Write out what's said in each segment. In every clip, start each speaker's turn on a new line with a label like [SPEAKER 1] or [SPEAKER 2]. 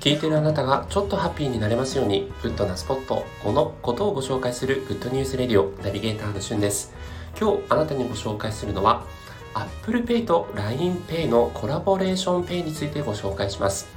[SPEAKER 1] 聞いてるあなたがちょっとハッピーになれますように、グッドなスポット、このことをご紹介する Good News Radio ナビゲーターのしゅんです。今日あなたにご紹介するのは、Apple Pay と LINEPay のコラボレーション Pay についてご紹介します。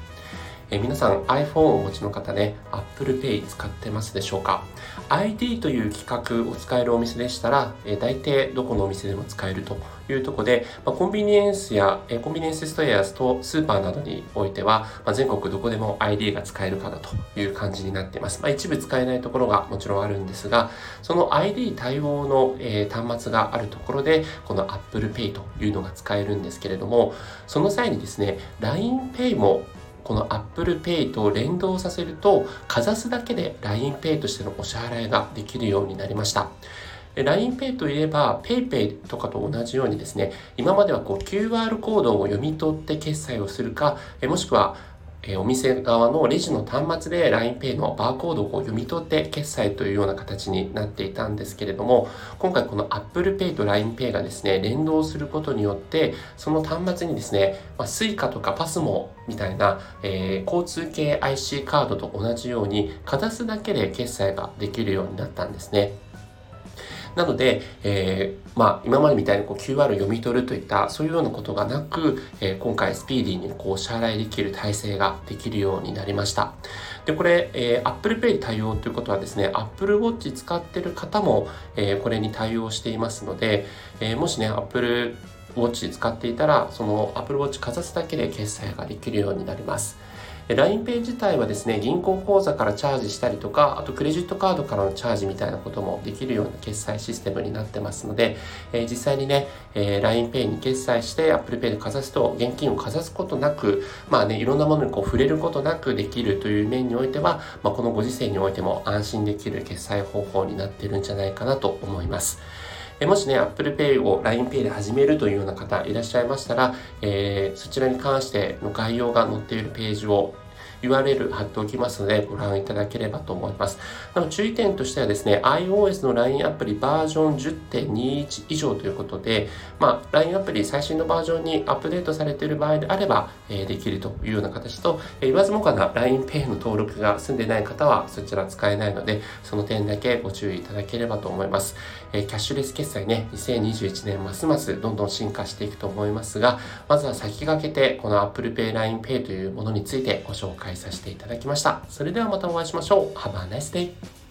[SPEAKER 1] え皆さん iPhone をお持ちの方ね、Apple Pay 使ってますでしょうか ?ID という企画を使えるお店でしたら、え大抵どこのお店でも使えるというとこで、ま、コンビニエンスや、えコンビニエンスストアとスーパーなどにおいては、ま、全国どこでも ID が使えるかなという感じになっています。まあ、一部使えないところがもちろんあるんですが、その ID 対応の、え端末があるところで、この Apple Pay というのが使えるんですけれども、その際にですね、LINEPay もこの Apple Pay と連動させると、かざすだけで LINEPay としてのお支払いができるようになりました。LINEPay といえば PayPay とかと同じようにですね、今まではこう QR コードを読み取って決済をするか、もしくはえお店側のレジの端末で LINEPay のバーコードを読み取って決済というような形になっていたんですけれども、今回この Apple Pay と LINEPay がですね、連動することによって、その端末にですね、ま、Suica とか PASMO みたいな、えー、交通系 IC カードと同じように、かざすだけで決済ができるようになったんですね。なので、えー、まあ、今までみたいにこう QR を読み取るといったそういうようなことがなく、えー、今回スピーディーにこう支払いできる体制ができるようになりました。で、これ、えー、Apple Pay 対応ということはですね、Apple Watch 使ってる方も、えー、これに対応していますので、えー、もしね、Apple Watch 使っていたら、その Apple Watch かざすだけで決済ができるようになります。LINEPay 自体はですね、銀行口座からチャージしたりとか、あとクレジットカードからのチャージみたいなこともできるような決済システムになってますので、えー、実際にね、えー、LINEPay に決済して ApplePay でかざすと現金をかざすことなく、まあね、いろんなものにこう触れることなくできるという面においては、まあ、このご時世においても安心できる決済方法になってるんじゃないかなと思います。もしね、Apple Pay を LINEPay で始めるというような方いらっしゃいましたら、えー、そちらに関しての概要が載っているページを URL 貼っておきますのでご覧いただければと思います。なの注意点としてはですね、iOS の LINE アプリバージョン10.21以上ということで、まあ、LINE アプリ最新のバージョンにアップデートされている場合であれば、えー、できるというような形と、えー、言わずもがな LINEPay の登録が済んでない方はそちら使えないので、その点だけご注意いただければと思います。えー、キャッシュレス決済ね、2021年ますますどんどん進化していくと思いますが、まずは先駆けてこの Apple Pay、LINEPay というものについてご紹介介させていただきました。それではまたお会いしましょう。Have a nice day!